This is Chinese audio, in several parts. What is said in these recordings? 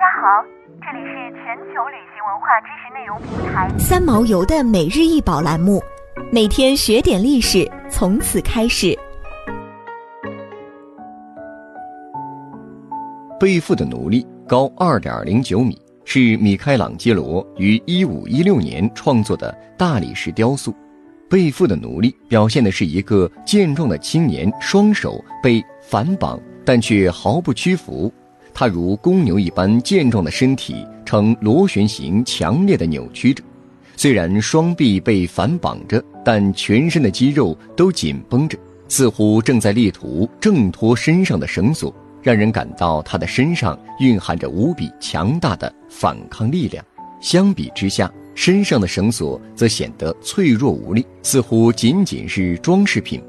家好，这里是全球旅行文化知识内容平台三毛游的每日一宝栏目，每天学点历史，从此开始。背负的奴隶高二点零九米，是米开朗基罗于一五一六年创作的大理石雕塑。背负的奴隶表现的是一个健壮的青年，双手被反绑，但却毫不屈服。他如公牛一般健壮的身体呈螺旋形，强烈的扭曲着。虽然双臂被反绑着，但全身的肌肉都紧绷着，似乎正在力图挣脱身上的绳索。让人感到他的身上蕴含着无比强大的反抗力量。相比之下，身上的绳索则显得脆弱无力，似乎仅仅是装饰品。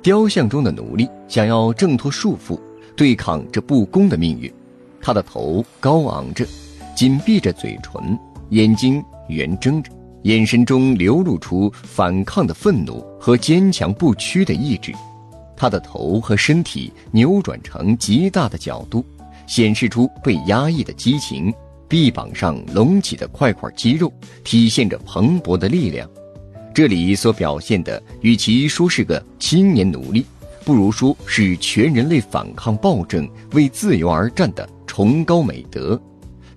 雕像中的奴隶想要挣脱束缚，对抗这不公的命运。他的头高昂着，紧闭着嘴唇，眼睛圆睁着，眼神中流露出反抗的愤怒和坚强不屈的意志。他的头和身体扭转成极大的角度，显示出被压抑的激情。臂膀上隆起的块块肌肉，体现着蓬勃的力量。这里所表现的，与其说是个青年奴隶，不如说是全人类反抗暴政、为自由而战的崇高美德，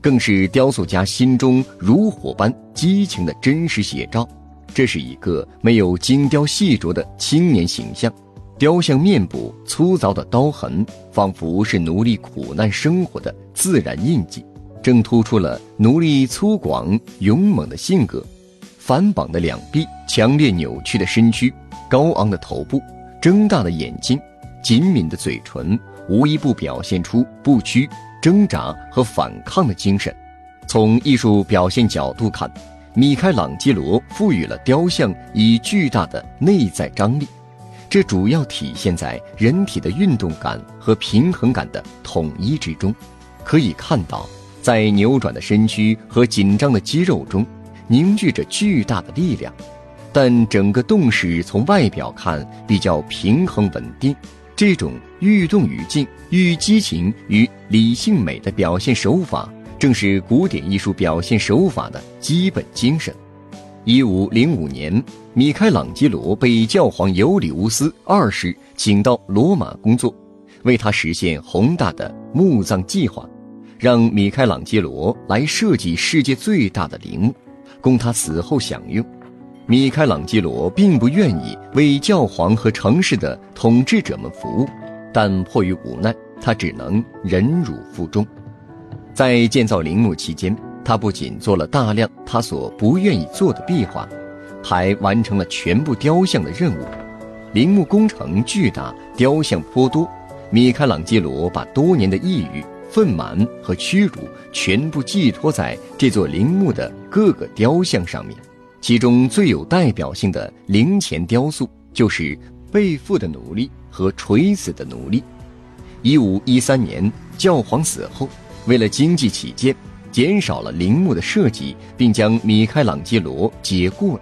更是雕塑家心中如火般激情的真实写照。这是一个没有精雕细琢的青年形象。雕像面部粗糙的刀痕，仿佛是奴隶苦难生活的自然印记，正突出了奴隶粗犷勇猛的性格。反绑的两臂，强烈扭曲的身躯，高昂的头部，睁大的眼睛，紧抿的嘴唇，无一不表现出不屈、挣扎和反抗的精神。从艺术表现角度看，米开朗基罗赋予了雕像以巨大的内在张力。这主要体现在人体的运动感和平衡感的统一之中，可以看到，在扭转的身躯和紧张的肌肉中，凝聚着巨大的力量。但整个动势从外表看比较平衡稳定，这种欲动于静、欲激情与理性美的表现手法，正是古典艺术表现手法的基本精神。一五零五年，米开朗基罗被教皇尤里乌斯二世请到罗马工作，为他实现宏大的墓葬计划，让米开朗基罗来设计世界最大的陵墓，供他死后享用。米开朗基罗并不愿意为教皇和城市的统治者们服务，但迫于无奈，他只能忍辱负重。在建造陵墓期间。他不仅做了大量他所不愿意做的壁画，还完成了全部雕像的任务。陵墓工程巨大，雕像颇多。米开朗基罗把多年的抑郁、愤懑和屈辱全部寄托在这座陵墓的各个雕像上面。其中最有代表性的陵前雕塑就是被缚的奴隶和垂死的奴隶。一五一三年，教皇死后，为了经济起见。减少了陵墓的设计，并将米开朗基罗解雇了。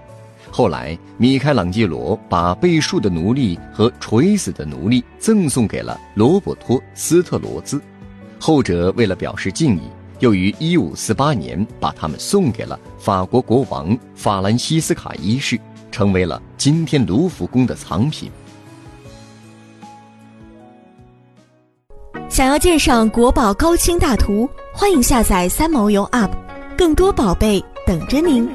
后来，米开朗基罗把被束的奴隶和垂死的奴隶赠送给了罗伯托·斯特罗兹，后者为了表示敬意，又于1548年把它们送给了法国国王法兰西斯卡一世，成为了今天卢浮宫的藏品。想要鉴赏国宝高清大图，欢迎下载三毛游 App，更多宝贝等着您。